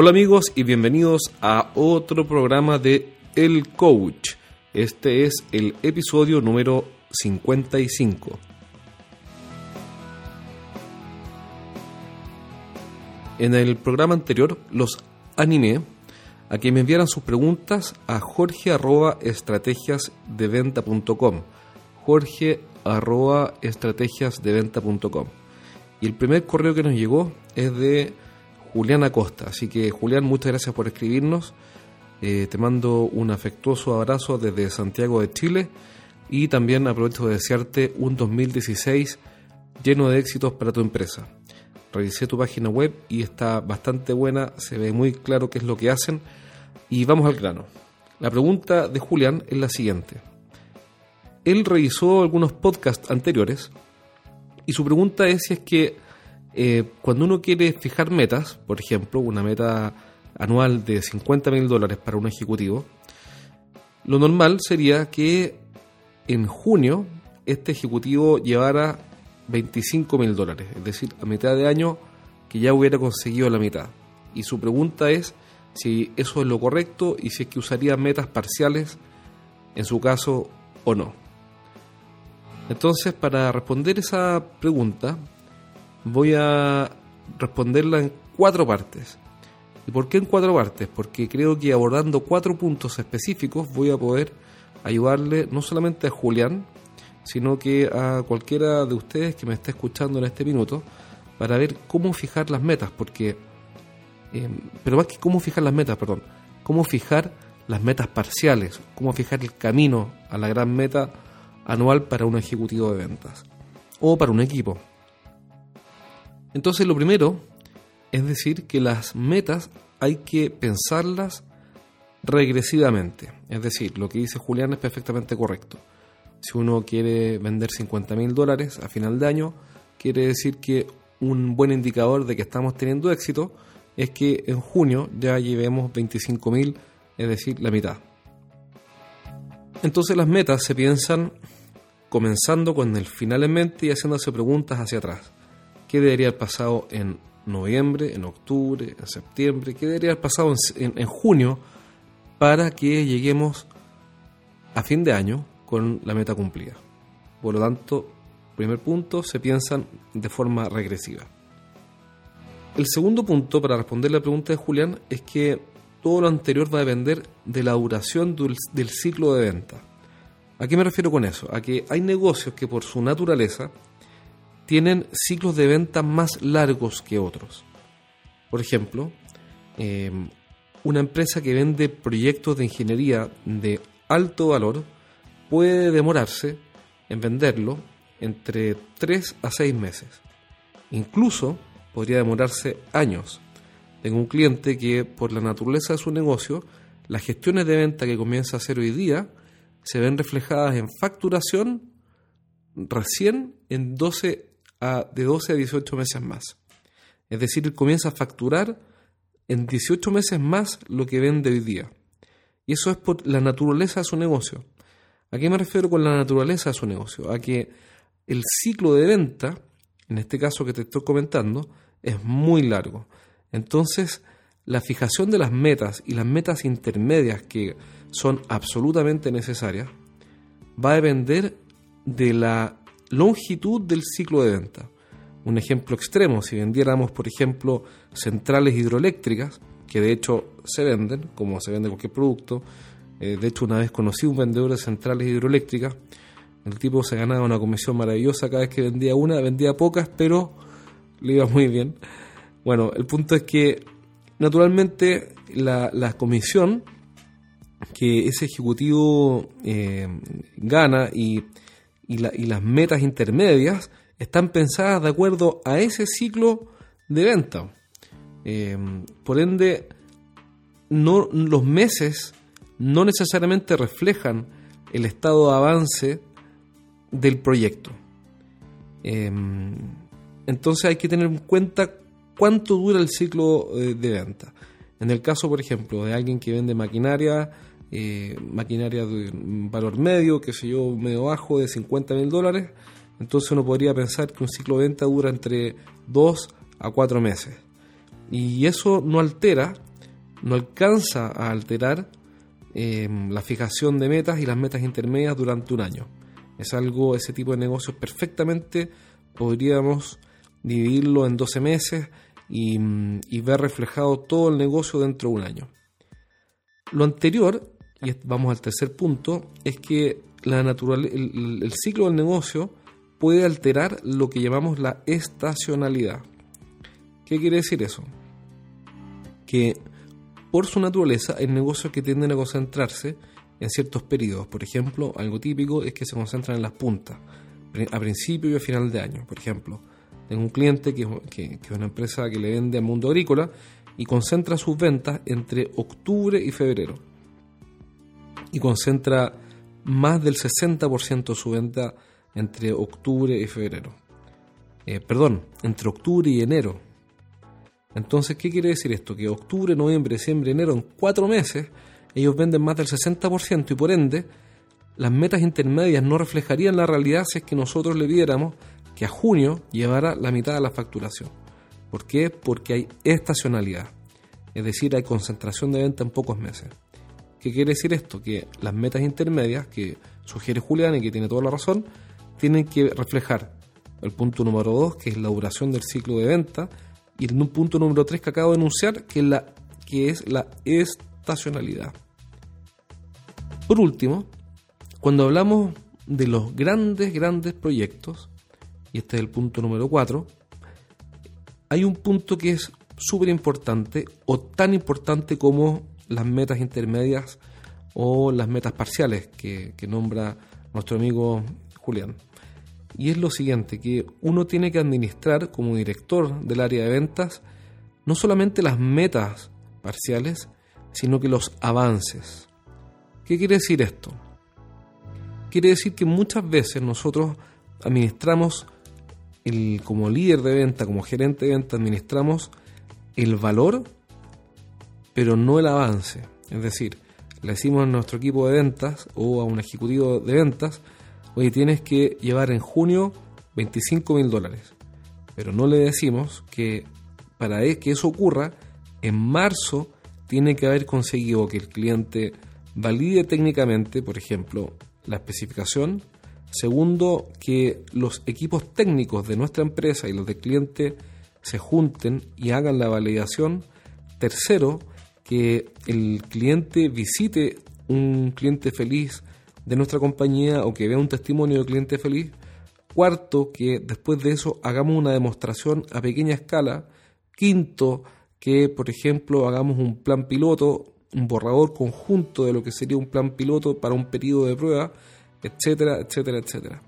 Hola amigos y bienvenidos a otro programa de El Coach. Este es el episodio número 55. En el programa anterior los animé a que me enviaran sus preguntas a jorge arroba estrategiasdeventa.com jorge arroba estrategiasdeventa.com y el primer correo que nos llegó es de Julián Acosta. Así que Julián, muchas gracias por escribirnos. Eh, te mando un afectuoso abrazo desde Santiago de Chile y también aprovecho de desearte un 2016 lleno de éxitos para tu empresa. Revisé tu página web y está bastante buena, se ve muy claro qué es lo que hacen y vamos al grano. La pregunta de Julián es la siguiente. Él revisó algunos podcasts anteriores y su pregunta es si es que eh, cuando uno quiere fijar metas, por ejemplo, una meta anual de 50 mil dólares para un ejecutivo, lo normal sería que en junio este ejecutivo llevara 25 mil dólares, es decir, a mitad de año que ya hubiera conseguido la mitad. Y su pregunta es si eso es lo correcto y si es que usaría metas parciales en su caso o no. Entonces, para responder esa pregunta, voy a responderla en cuatro partes. ¿Y por qué en cuatro partes? Porque creo que abordando cuatro puntos específicos voy a poder ayudarle no solamente a Julián, sino que a cualquiera de ustedes que me esté escuchando en este minuto para ver cómo fijar las metas, porque, eh, pero más que cómo fijar las metas, perdón, cómo fijar las metas parciales, cómo fijar el camino a la gran meta anual para un ejecutivo de ventas o para un equipo. Entonces lo primero es decir que las metas hay que pensarlas regresivamente. Es decir, lo que dice Julián es perfectamente correcto. Si uno quiere vender 50 mil dólares a final de año, quiere decir que un buen indicador de que estamos teniendo éxito es que en junio ya llevemos 25 mil, es decir, la mitad. Entonces las metas se piensan comenzando con el final en mente y haciéndose preguntas hacia atrás. ¿Qué debería haber pasado en noviembre, en octubre, en septiembre? ¿Qué debería haber pasado en, junio para que lleguemos a fin de año con la meta cumplida? Por lo tanto, primer punto, se piensan de forma regresiva. El segundo punto para responder la pregunta de Julián es que todo lo anterior va a depender de la duración del ciclo de venta. ¿A qué me refiero con eso? A que hay negocios que por su naturaleza tienen ciclos de venta más largos que otros. Por ejemplo, eh, una empresa que vende proyectos de ingeniería de alto valor puede demorarse en venderlo entre 3 a 6 meses. Incluso podría demorarse años. Tengo un cliente que por la naturaleza de su negocio, las gestiones de venta que comienza a hacer hoy día se ven reflejadas en facturación recién en 12 de 12 a 18 meses más. Es decir, comienza a facturar en 18 meses más lo que vende hoy día. Y eso es por la naturaleza de su negocio. ¿A qué me refiero con la naturaleza de su negocio? A que el ciclo de venta, en este caso que te estoy comentando, es muy largo. Entonces, la fijación de las metas y las metas intermedias que son absolutamente necesarias, va a depender de la longitud del ciclo de venta. Un ejemplo extremo, si vendiéramos, por ejemplo, centrales hidroeléctricas, que de hecho se venden, como se vende cualquier producto, eh, de hecho una vez conocí un vendedor de centrales hidroeléctricas, el tipo se ganaba una comisión maravillosa cada vez que vendía una, vendía pocas, pero le iba muy bien. Bueno, el punto es que naturalmente la, comisión que ese ejecutivo eh, gana y, las metas intermedias están pensadas de acuerdo a ese ciclo de venta. Eh, por ende, no, los meses no necesariamente reflejan el estado de avance del proyecto. Eh, entonces hay que tener en cuenta cuánto dura el ciclo de venta. En el caso, por ejemplo, de alguien que vende maquinaria, eh, maquinaria de valor medio, que sé yo, medio bajo, de 50 mil dólares, entonces uno podría pensar que un ciclo de venta dura entre 2 a 4 meses. Y eso no altera no alcanza a alterar eh, la fijación de metas y las metas intermedias durante un año. Es algo, ese tipo de negocios perfectamente podríamos dividirlo en 12 meses y, ver reflejado todo el negocio dentro de un año. Lo anterior, y vamos al tercer punto, es que la el ciclo del negocio puede alterar lo que llamamos la estacionalidad. ¿Qué quiere decir eso? Que por su naturaleza hay negocios que tienden a concentrarse en ciertos periodos. Por ejemplo, algo típico es que se concentran en las puntas, a principio y a final de año. Por ejemplo, tengo un cliente que, es una empresa que le vende al mundo agrícola y concentra sus ventas entre octubre y febrero. Y concentra más del 60% de su venta entre octubre y febrero. Eh, perdón, entre octubre y enero. Entonces, ¿qué quiere decir esto? Que octubre, noviembre, diciembre, enero, en cuatro meses, ellos venden más del 60% y por ende, las metas intermedias no reflejarían la realidad si es que nosotros le viéramos que a junio llevara la mitad de la facturación. ¿Por qué? Porque hay estacionalidad, es decir, hay concentración de venta en pocos meses. ¿Qué quiere decir esto? Que las metas intermedias que sugiere Julián y que tiene toda la razón, tienen que reflejar el punto número 2, que es la duración del ciclo de venta, y el punto número 3 que acabo de enunciar, que es la, que es la estacionalidad. Por último, cuando hablamos de los grandes, grandes proyectos, y este es el punto número 4, hay un punto que es súper importante o tan importante como las metas intermedias o las metas parciales que, que nombra nuestro amigo Julián y es lo siguiente, que uno tiene que administrar como director del área de ventas no solamente las metas parciales, sino que los avances. ¿Qué quiere decir esto? Quiere decir que muchas veces nosotros administramos, el, como líder de venta, como gerente de venta, administramos el valor, pero no el avance. Es decir, le decimos a nuestro equipo de ventas o a un ejecutivo de ventas, oye, tienes que llevar en junio 25 mil dólares. Pero no le decimos que para e, que eso ocurra, en marzo tiene que haber conseguido que el cliente valide técnicamente, por ejemplo, la especificación. Segundo, que los equipos técnicos de nuestra empresa y los del cliente se junten y hagan la validación. Tercero, que el cliente visite un cliente feliz de nuestra compañía o que vea un testimonio de cliente feliz. Cuarto, que después de eso hagamos una demostración a pequeña escala. Quinto, que por ejemplo hagamos un plan piloto, un borrador conjunto de lo que sería un plan piloto para un periodo de prueba, etcétera, etcétera, etcétera.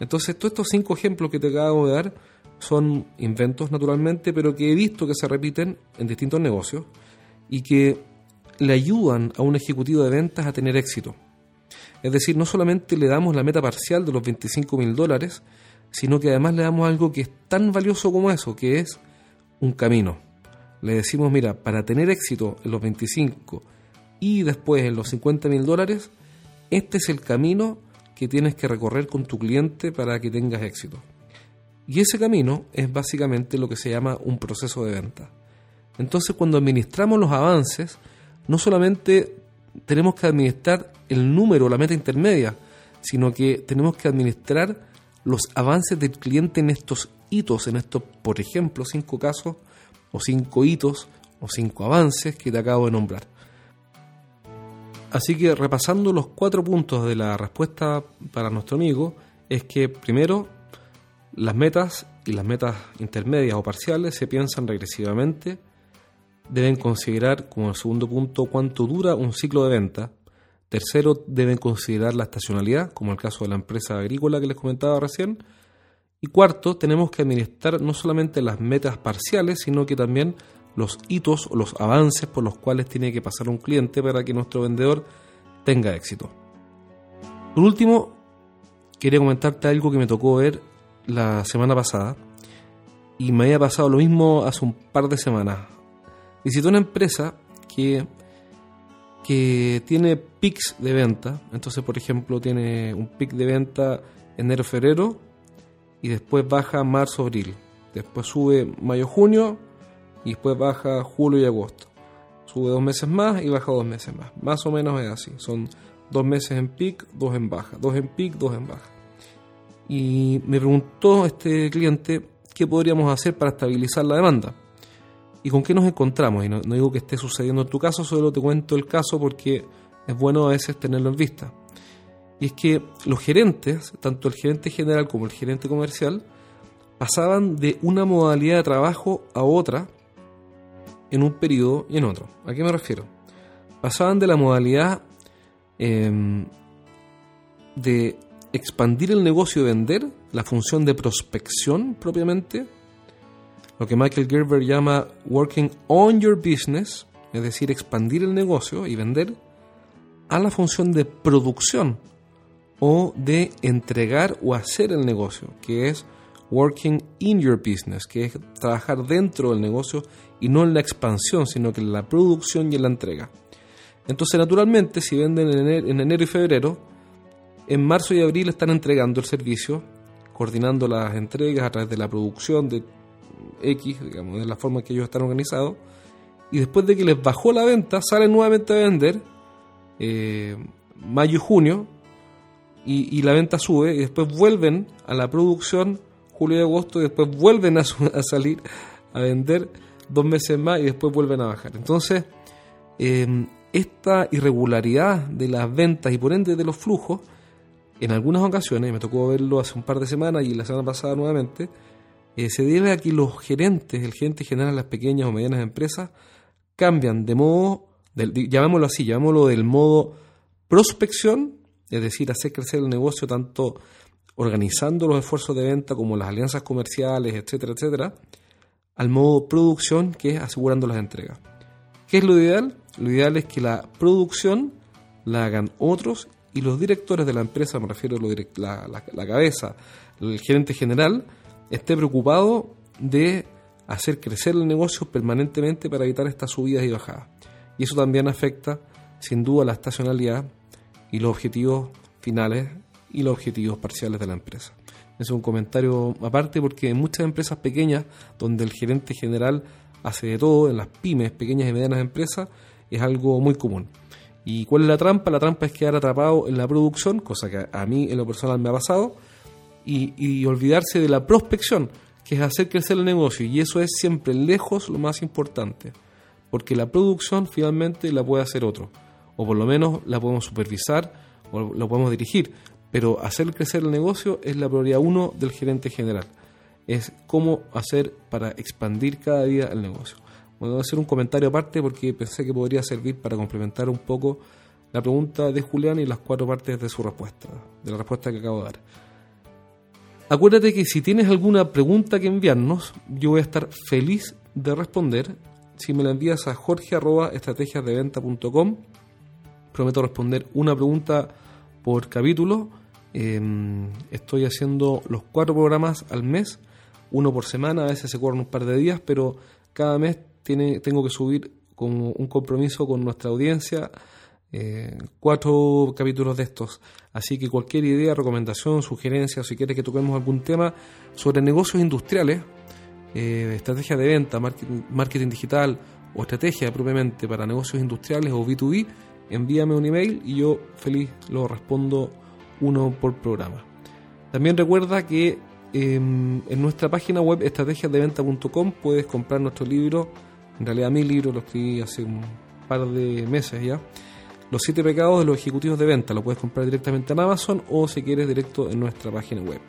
Entonces, todos estos cinco ejemplos que te acabo de dar son inventos naturalmente, pero que he visto que se repiten en distintos negocios y que le ayudan a un ejecutivo de ventas a tener éxito. Es decir, no solamente le damos la meta parcial de los 25 mil dólares, sino que además le damos algo que es tan valioso como eso, que es un camino. Le decimos, mira, para tener éxito en los 25 y después en los 50 mil dólares, este es el camino que tienes que recorrer con tu cliente para que tengas éxito. Y ese camino es básicamente lo que se llama un proceso de venta. Entonces cuando administramos los avances, no solamente tenemos que administrar el número, la meta intermedia, sino que tenemos que administrar los avances del cliente en estos hitos, en estos, por ejemplo, cinco casos o cinco hitos o cinco avances que te acabo de nombrar. Así que repasando los cuatro puntos de la respuesta para nuestro amigo, es que primero las metas y las metas intermedias o parciales se piensan regresivamente, deben considerar como segundo punto cuánto dura un ciclo de venta, Tercero, deben considerar la estacionalidad, como el caso de la empresa agrícola que les comentaba recién. Y cuarto, tenemos que administrar no solamente las metas parciales, sino que también los hitos o los avances por los cuales tiene que pasar un cliente para que nuestro vendedor tenga éxito. Por último, quería comentarte algo que me tocó ver la semana pasada y me había pasado lo mismo hace un par de semanas. Visité una empresa que que tiene pics de venta. Entonces, por ejemplo, tiene un pic de venta enero-febrero y después baja marzo-abril. Después sube mayo-junio y después baja julio y agosto. Sube dos meses más y baja dos meses más. Más o menos es así. Son dos meses en pic, dos en baja. Dos en pic, dos en baja. Y me preguntó este cliente qué podríamos hacer para estabilizar la demanda. ¿Y con qué nos encontramos? Y no, digo que esté sucediendo en tu caso, solo te cuento el caso porque es bueno a veces tenerlo en vista. Y es que los gerentes, tanto el gerente general como el gerente comercial, pasaban de una modalidad de trabajo a otra en un periodo y en otro. ¿A qué me refiero? Pasaban de la modalidad em, de expandir el negocio y vender, la función de prospección propiamente, lo que Michael Gerber llama working on your business, es decir, expandir el negocio y vender, a la función de producción o de entregar o hacer el negocio, que es working in your business, que es trabajar dentro del negocio y no en la expansión, sino que en la producción y en la entrega. Entonces, naturalmente, si venden en enero, y febrero, en marzo y abril están entregando el servicio, coordinando las entregas a través de la producción de X, digamos, de la forma que ellos están organizados, y después de que les bajó la venta, salen nuevamente a vender eh, mayo y junio, y, y, la venta sube, y después vuelven a la producción julio y agosto, y después vuelven a, a salir a vender dos meses más y después vuelven a bajar. Entonces, em, esta irregularidad de las ventas y por ende de los flujos, en algunas ocasiones, me tocó verlo hace un par de semanas y la semana pasada nuevamente, eh, se debe a que los gerentes, el gerente general de las pequeñas o medianas empresas, cambian de modo, llamémoslo así, llamémoslo del modo prospección, es decir, hacer crecer el negocio tanto organizando los esfuerzos de venta como las alianzas comerciales, etcétera, etcétera, al modo producción que es asegurando las entregas. ¿Qué es lo ideal? Lo ideal es que la producción la hagan otros y los directores de la empresa, me refiero a la, la, cabeza, el gerente general, esté preocupado de hacer crecer el negocio permanentemente para evitar estas subidas y bajadas. Y eso también afecta, sin duda, la estacionalidad y los objetivos finales y los objetivos parciales de la empresa es un comentario aparte porque en muchas empresas pequeñas, donde el gerente general hace de todo, en las pymes, pequeñas y medianas empresas, es algo muy común. ¿Y cuál es la trampa? La trampa es quedar atrapado en la producción, cosa que a mí en lo personal me ha pasado, y, y olvidarse de la prospección, que es hacer crecer el negocio, y eso es siempre lejos lo más importante, porque la producción finalmente la puede hacer otro, o por lo menos la podemos supervisar o lo podemos dirigir, pero hacer crecer el negocio es la prioridad uno del gerente general. Es cómo hacer para expandir cada día el negocio. Bueno, voy a hacer un comentario aparte porque pensé que podría servir para complementar un poco la pregunta de Julián y las cuatro partes de su respuesta, de la respuesta que acabo de dar. Acuérdate que si tienes alguna pregunta que enviarnos, yo voy a estar feliz de responder. Si me la envías a jorge.estrategiasdeventa.com, prometo responder una pregunta por capítulo Em, estoy haciendo los cuatro programas al mes, uno por semana, a veces se corren un par de días, pero cada mes tiene, tengo que subir como un compromiso con nuestra audiencia eh, cuatro capítulos de estos. Así que cualquier idea, recomendación, sugerencia, si quieres que toquemos algún tema sobre negocios industriales, eh, estrategia de venta, marketing, digital o estrategia propiamente para negocios industriales o B2B, envíame un email y yo feliz lo respondo uno por programa. También recuerda que em, en nuestra página web estrategiasdeventa.com puedes comprar nuestro libro, en realidad mi libro lo escribí hace un par de meses ya, Los siete pecados de los ejecutivos de venta, lo puedes comprar directamente en Amazon o si quieres directo en nuestra página web.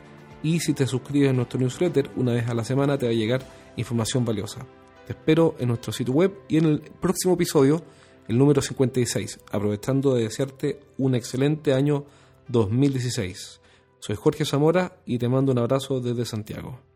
Y si te suscribes a nuestro newsletter, una vez a la semana te va a llegar información valiosa. Te espero en nuestro sitio web y en el próximo episodio, el número 56, aprovechando de desearte un excelente año 2016. Soy Jorge Zamora y te mando un abrazo desde Santiago.